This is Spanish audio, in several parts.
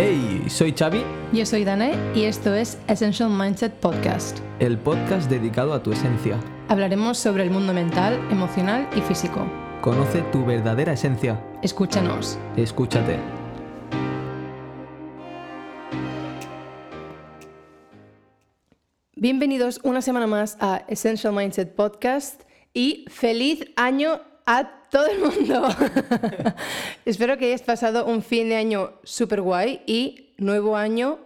Hey, soy Xavi, Yo soy Danae y esto es Essential Mindset Podcast. el podcast dedicado a tu esencia. Hablaremos sobre el mundo mental, emocional y físico. Conoce tu verdadera esencia. Escúchanos. Escúchate. Bienvenidos una semana más a Essential Mindset Podcast y feliz año a todo el mundo. Espero que hayas pasado un fin de año súper guay y nuevo año.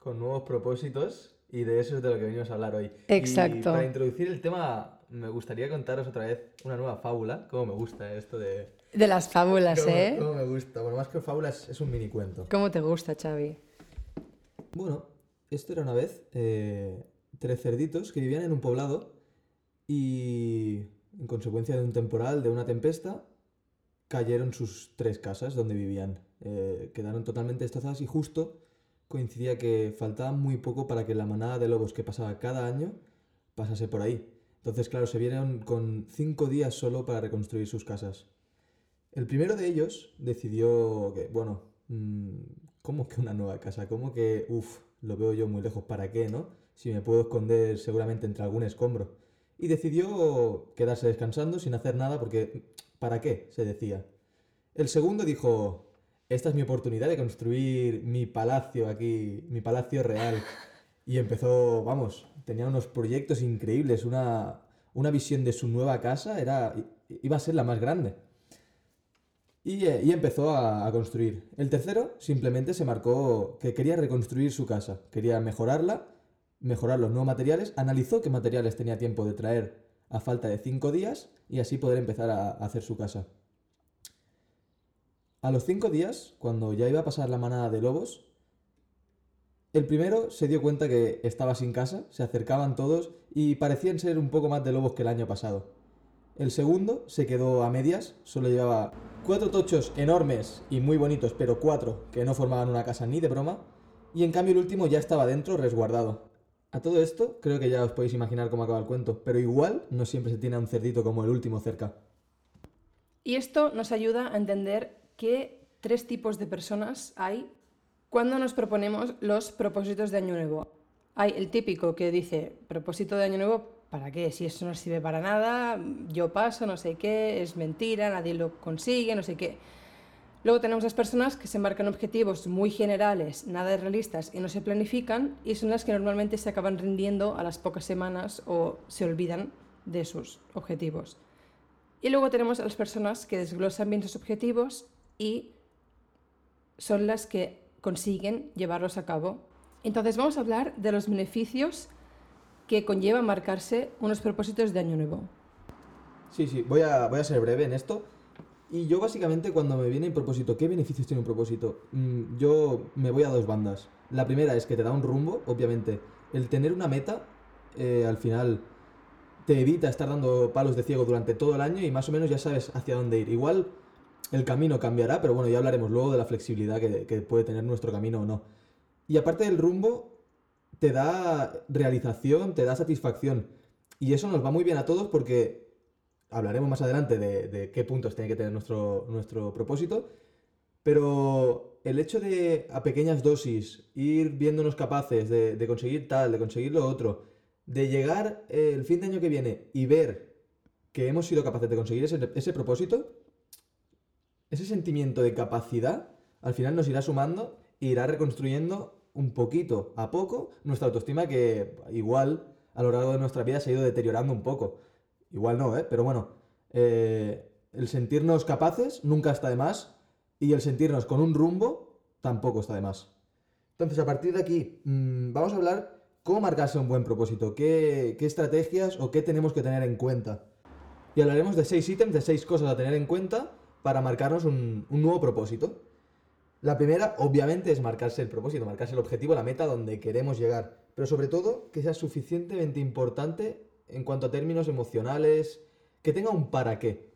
Con nuevos propósitos y de eso es de lo que venimos a hablar hoy. Exacto. Y para introducir el tema, me gustaría contaros otra vez una nueva fábula. Cómo me gusta esto de... De las fábulas, Cómo- ¿eh? cómo me gusta. Bueno, más que fábulas, es un mini cuento. ¿Cómo te gusta, Xavi? Bueno, esto era una vez eh, tres cerditos que vivían en un poblado y en consecuencia de un temporal, de una tempesta, cayeron sus tres casas donde vivían. Eh, quedaron totalmente destrozadas y justo coincidía que faltaba muy poco para que la manada de lobos que pasaba cada año pasase por ahí. Entonces, claro, se vieron con cinco días solo para reconstruir sus casas. El primero de ellos decidió que, bueno, mm, ¿cómo que una nueva casa? ¿Cómo que, uff, lo veo yo muy lejos? ¿Para qué, no? Si me puedo esconder seguramente entre algún escombro. Y decidió quedarse descansando sin hacer nada porque, ¿para qué? se decía. El segundo dijo, esta es mi oportunidad de construir mi palacio aquí, mi palacio real. Y empezó, vamos, tenía unos proyectos increíbles, una, una visión de su nueva casa, era, iba a ser la más grande. Y, eh, empezó a construir. El tercero simplemente se marcó que quería reconstruir su casa, quería mejorarla, mejorar los nuevos materiales, analizó qué materiales tenía tiempo de traer a falta de cinco días y así poder empezar a, hacer su casa. A los cinco días, cuando ya iba a pasar la manada de lobos, el primero se dio cuenta que estaba sin casa, se acercaban todos y parecían ser un poco más de lobos que el año pasado. El segundo se quedó a medias, solo llevaba cuatro tochos enormes y muy bonitos, pero cuatro que no formaban una casa ni de broma, y en cambio el último ya estaba dentro resguardado. A todo esto, creo que ya os podéis imaginar cómo acaba el cuento, pero igual no siempre se tiene a un cerdito como el último cerca. Y esto nos ayuda a entender qué tres tipos de personas hay cuando nos proponemos los propósitos de Año Nuevo. Hay el típico que dice, propósito de Año Nuevo, ¿para qué? Si eso no sirve para nada, yo paso, no sé qué, es mentira, nadie lo consigue, no sé qué. Luego tenemos las personas que se marcan objetivos muy generales, nada realistas y no se planifican y son las que normalmente se acaban rindiendo a las pocas semanas o se olvidan de sus objetivos. Y luego tenemos a las personas que desglosan bien sus objetivos y son las que consiguen llevarlos a cabo. Entonces vamos a hablar de los beneficios que conlleva marcarse unos propósitos de año nuevo. Sí, sí, voy a, voy a ser breve en esto. Y yo básicamente cuando me viene el propósito, ¿qué beneficios tiene un propósito? Mm, yo me voy a dos bandas. La primera es que te da un rumbo, obviamente. El tener una meta, eh, al final, te evita estar dando palos de ciego durante todo el año y más o menos ya sabes hacia dónde ir. Igual el camino cambiará, pero bueno, ya hablaremos luego de la flexibilidad que, que puede tener nuestro camino o no. Y aparte del rumbo, te da realización, te da satisfacción. Y eso nos va muy bien a todos porque hablaremos más adelante de, qué puntos tiene que tener nuestro, nuestro propósito. Pero el hecho de a pequeñas dosis ir viéndonos capaces de, de conseguir tal, de conseguir lo otro, de llegar eh, el fin de año que viene y ver que hemos sido capaces de conseguir ese, ese propósito, ese sentimiento de capacidad al final nos irá sumando e irá reconstruyendo un poquito a poco nuestra autoestima que igual a lo largo de nuestra vida se ha ido deteriorando un poco. Igual no, ¿eh? Pero bueno, eh, el sentirnos capaces nunca está de más y el sentirnos con un rumbo tampoco está de más. Entonces, a partir de aquí, mm, vamos a hablar cómo marcarse un buen propósito, qué, qué estrategias o qué tenemos que tener en cuenta. Y hablaremos de seis ítems, de seis cosas a tener en cuenta para marcarnos un, un nuevo propósito. La primera, obviamente, es marcarse el propósito, marcarse el objetivo, la meta donde queremos llegar. Pero sobre todo, que sea suficientemente importante en cuanto a términos emocionales, que tenga un para qué.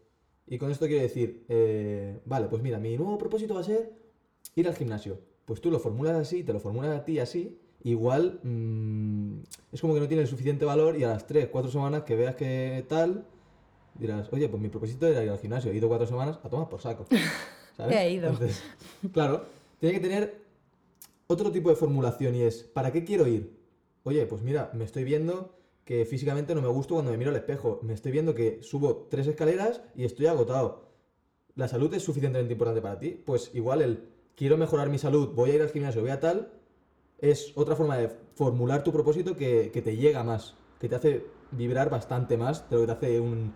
Y con esto quiero decir, eh, vale, pues mira, mi nuevo propósito va a ser ir al gimnasio. Pues tú lo formulas así, te lo formulas a ti así, igual mm, es como que no tiene el suficiente valor y a las 3, 4 semanas que veas que tal, dirás, oye, pues mi propósito era ir al gimnasio, he ido 4 semanas a tomar por saco. ¿sabes? He ido. Entonces, claro, tiene que tener otro tipo de formulación y es, ¿para qué quiero ir? Oye, pues mira, me estoy viendo que físicamente no me gusto cuando me miro al espejo. Me estoy viendo que subo tres escaleras y estoy agotado. ¿La salud es suficientemente importante para ti? Pues igual el quiero mejorar mi salud, voy a ir al gimnasio, voy a tal, es otra forma de formular tu propósito que, que te llega más, que te hace vibrar bastante más de lo que te hace un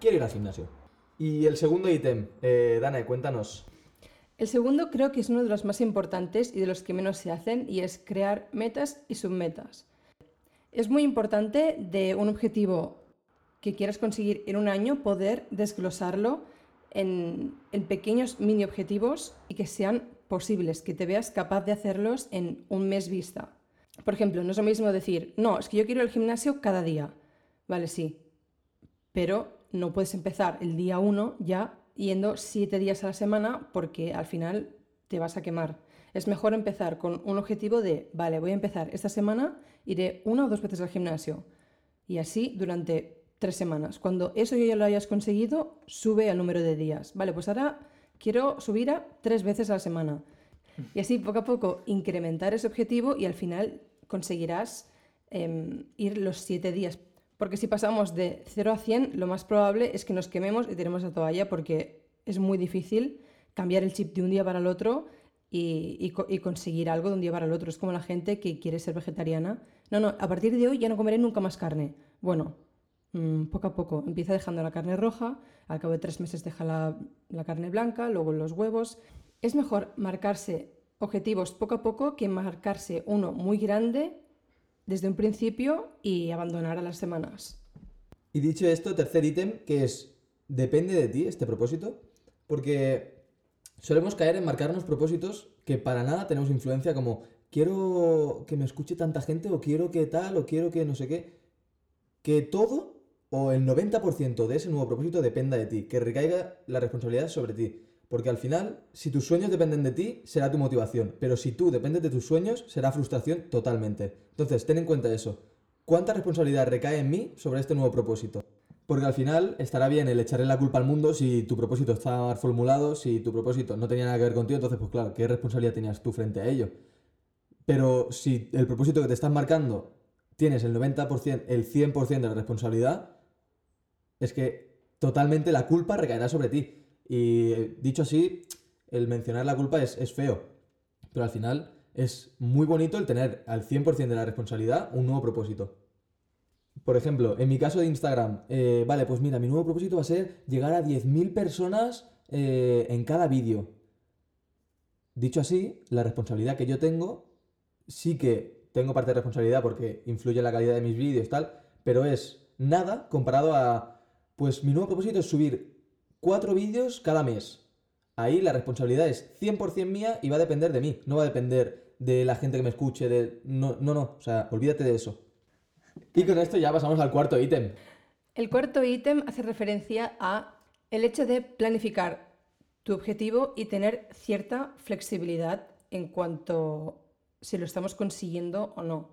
quiero ir al gimnasio. Y el segundo ítem, eh, Dana, cuéntanos. El segundo creo que es uno de los más importantes y de los que menos se hacen y es crear metas y submetas. Es muy importante de un objetivo que quieras conseguir en un año poder desglosarlo en, pequeños mini objetivos y que sean posibles, que te veas capaz de hacerlos en un mes vista. Por ejemplo, no es lo mismo decir, no, es que yo quiero ir al gimnasio cada día. Vale, sí, pero no puedes empezar el día uno ya yendo siete días a la semana porque al final te vas a quemar. Es mejor empezar con un objetivo de, vale, voy a empezar esta semana, iré una o dos veces al gimnasio. Y así durante tres semanas. Cuando eso ya lo hayas conseguido, sube al número de días. Vale, pues ahora quiero subir a tres veces a la semana. Y así poco a poco incrementar ese objetivo y al final conseguirás em, ir los siete días. Porque si pasamos de 0 a 100, lo más probable es que nos quememos y tiremos la toalla porque es muy difícil cambiar el chip de un día para el otro y, conseguir algo de un día para el otro. Es como la gente que quiere ser vegetariana. No, no, a partir de hoy ya no comeré nunca más carne. Bueno, mm, poco a poco empieza dejando la carne roja, al cabo de tres meses deja la, la carne blanca, luego los huevos. Es mejor marcarse objetivos poco a poco que marcarse uno muy grande desde un principio y abandonar a las semanas. Y dicho esto, tercer ítem, que es, depende de ti este propósito, porque solemos caer en marcarnos propósitos que para nada tenemos influencia, como quiero que me escuche tanta gente, o quiero que tal, o quiero que no sé qué. Que todo, o el 90% de ese nuevo propósito dependa de ti, que recaiga la responsabilidad sobre ti. Porque al final, si tus sueños dependen de ti, será tu motivación. Pero si tú dependes de tus sueños, será frustración totalmente. Entonces, ten en cuenta eso. ¿Cuánta responsabilidad recae en mí sobre este nuevo propósito? Porque al final estará bien el echarle la culpa al mundo si tu propósito está mal formulado, si tu propósito no tenía nada que ver contigo, entonces pues claro, ¿qué responsabilidad tenías tú frente a ello? Pero si el propósito que te estás marcando tienes el 90%, el 100% de la responsabilidad, es que totalmente la culpa recaerá sobre ti. Y dicho así, el mencionar la culpa es, feo, pero al final es muy bonito el tener al 100% de la responsabilidad un nuevo propósito. Por ejemplo, en mi caso de Instagram, eh, vale, pues mira, mi nuevo propósito va a ser llegar a 10.000 personas eh, en cada vídeo. Dicho así, la responsabilidad que yo tengo, sí que tengo parte de responsabilidad porque influye en la calidad de mis vídeos tal, pero es nada comparado a, pues mi nuevo propósito es subir cuatro vídeos cada mes. Ahí la responsabilidad es 100% mía y va a depender de mí, no va a depender de la gente que me escuche, de... No, no, no, o sea, olvídate de eso. Y con esto ya pasamos al cuarto ítem. El cuarto ítem hace referencia a el hecho de planificar tu objetivo y tener cierta flexibilidad en cuanto si lo estamos consiguiendo o no.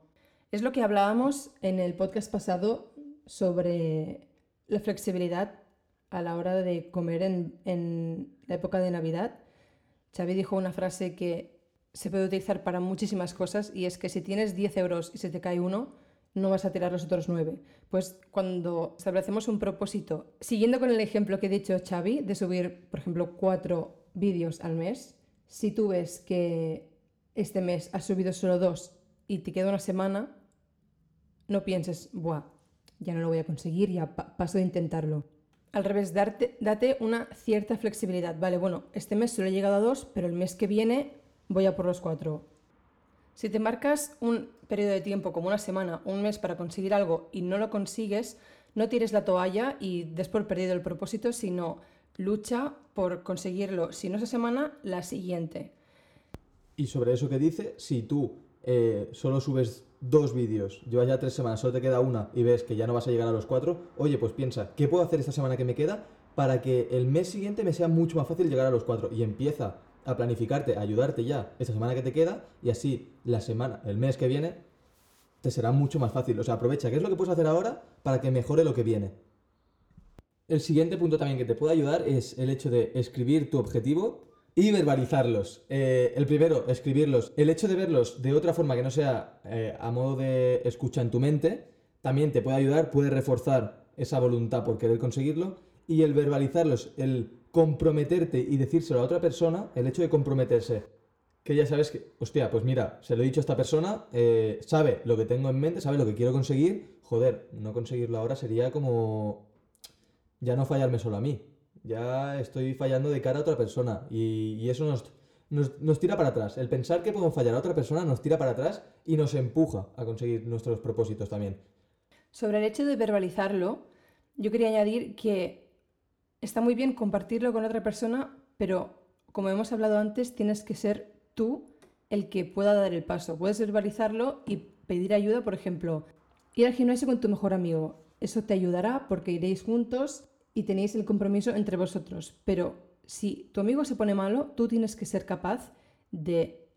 Es lo que hablábamos en el podcast pasado sobre la flexibilidad a la hora de comer en, la época de Navidad. Xavi dijo una frase que se puede utilizar para muchísimas cosas y es que si tienes 10 euros y se te cae uno, no vas a tirar los otros 9. Pues cuando establecemos un propósito, siguiendo con el ejemplo que he dicho Xavi, de subir, por ejemplo, cuatro vídeos al mes, si tú ves que este mes has subido solo dos y te queda una semana, no pienses, buah, ya no lo voy a conseguir, ya paso de intentarlo. Al revés, date una cierta flexibilidad. Vale, bueno, este mes solo he llegado a dos, pero el mes que viene voy a por los cuatro. Si te marcas un periodo de tiempo como una semana, un mes para conseguir algo y no lo consigues, no tires la toalla y des por perdido el propósito, sino lucha por conseguirlo, si no esa semana, la siguiente. Y sobre eso que dice, si tú eh, solo subes dos vídeos, llevas ya tres semanas, solo te queda una y ves que ya no vas a llegar a los cuatro, oye, pues piensa, ¿qué puedo hacer esta semana que me queda para que el mes siguiente me sea mucho más fácil llegar a los cuatro? Y empieza a planificarte, a ayudarte ya esta semana que te queda y así la semana, el mes que viene, te será mucho más fácil. O sea, aprovecha qué es lo que puedes hacer ahora para que mejore lo que viene. El siguiente punto también que te puede ayudar es el hecho de escribir tu objetivo Y verbalizarlos. Eh, el primero, escribirlos. El hecho de verlos de otra forma que no sea eh, a modo de escucha en tu mente, también te puede ayudar, puede reforzar esa voluntad por querer conseguirlo. Y el verbalizarlos, el comprometerte y decírselo a otra persona, el hecho de comprometerse, que ya sabes que, hostia, pues mira, se lo he dicho a esta persona, eh, sabe lo que tengo en mente, sabe lo que quiero conseguir, joder, no conseguirlo ahora sería como ya no fallarme solo a mí, ya estoy fallando de cara a otra persona y, eso nos, nos, tira para atrás. El pensar que podemos fallar a otra persona nos tira para atrás y nos empuja a conseguir nuestros propósitos también. Sobre el hecho de verbalizarlo, yo quería añadir que está muy bien compartirlo con otra persona, pero como hemos hablado antes, tienes que ser tú el que pueda dar el paso. Puedes verbalizarlo y pedir ayuda, por ejemplo, ir al gimnasio con tu mejor amigo. Eso te ayudará porque iréis juntos y tenéis el compromiso entre vosotros. Pero si tu amigo se pone malo, tú tienes que ser capaz de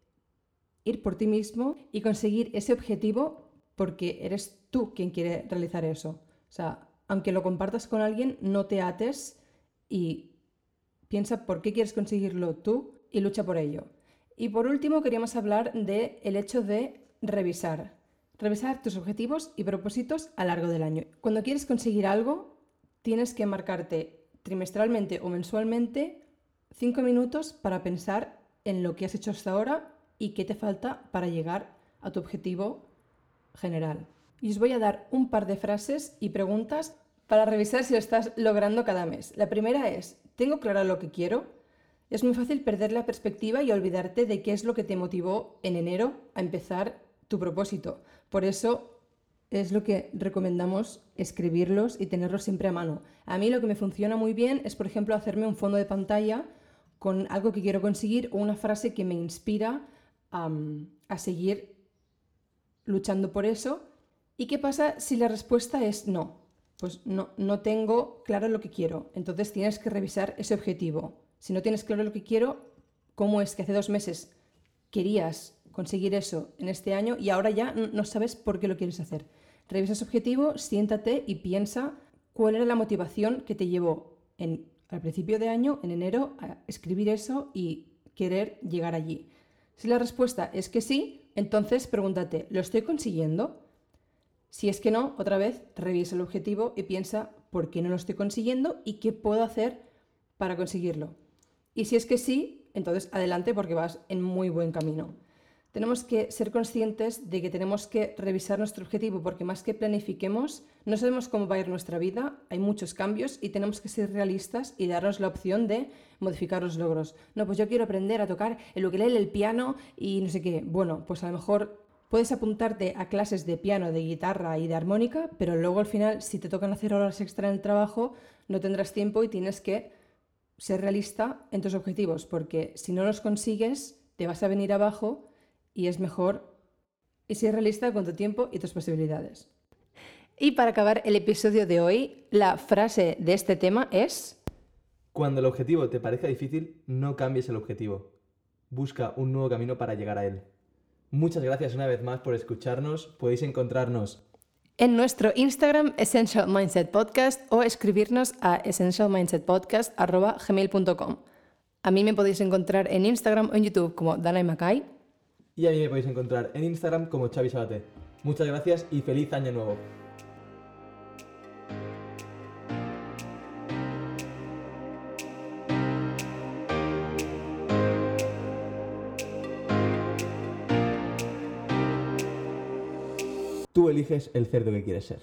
ir por ti mismo y conseguir ese objetivo porque eres tú quien quiere realizar eso. O sea, aunque lo compartas con alguien, no te ates y piensa por qué quieres conseguirlo tú y lucha por ello. Y por último, queríamos hablar del el hecho de revisar. Revisar tus objetivos y propósitos a lo largo del año. Cuando quieres conseguir algo, tienes que marcarte trimestralmente o mensualmente cinco minutos para pensar en lo que has hecho hasta ahora y qué te falta para llegar a tu objetivo general. Y os voy a dar un par de frases y preguntas para revisar si lo estás logrando cada mes. La primera es, ¿tengo claro lo que quiero? Es muy fácil perder la perspectiva y olvidarte de qué es lo que te motivó en enero a empezar tu propósito. Por eso es lo que recomendamos escribirlos y tenerlos siempre a mano. A mí lo que me funciona muy bien es, por ejemplo, hacerme un fondo de pantalla con algo que quiero conseguir o una frase que me inspira a seguir luchando por eso. ¿Y qué pasa si la respuesta es no? Pues no, no tengo claro lo que quiero. Entonces tienes que revisar ese objetivo. Si no tienes claro lo que quiero, ¿cómo es que hace dos meses querías conseguir eso en este año y ahora ya no sabes por qué lo quieres hacer. Revisa ese objetivo, siéntate y piensa cuál era la motivación que te llevó al principio de año, en enero, a escribir eso y querer llegar allí. Si la respuesta es que sí, entonces pregúntate, ¿lo estoy consiguiendo? Si es que no, otra vez revisa el objetivo y piensa por qué no lo estoy consiguiendo y qué puedo hacer para conseguirlo. Y si es que sí, entonces adelante porque vas en muy buen camino tenemos que ser conscientes de que tenemos que revisar nuestro objetivo porque más que planifiquemos, no sabemos cómo va a ir nuestra vida, hay muchos cambios y tenemos que ser realistas y darnos la opción de modificar los logros. No, pues yo quiero aprender a tocar el ukelele, el piano y no sé qué. Bueno, pues a lo mejor puedes apuntarte a clases de piano, de guitarra y de armónica, pero luego al final si te tocan hacer horas extra en el trabajo, no tendrás tiempo y tienes que ser realista en tus objetivos porque si no los consigues, te vas a venir abajo y es mejor y ser realista con tu tiempo y tus posibilidades. Y para acabar el episodio de hoy, la frase de este tema es... Cuando el objetivo te parezca difícil, no cambies el objetivo. Busca un nuevo camino para llegar a él. Muchas gracias una vez más por escucharnos. Podéis encontrarnos en nuestro Instagram Essential Mindset Podcast o escribirnos a essentialmindsetpodcast.gmail.com. A mí me podéis encontrar en Instagram o en YouTube como Dana Mackay y a mí me podéis encontrar en Instagram como Xavi Sabate. Muchas gracias y feliz año nuevo. Eliges el cerdo que quieres ser.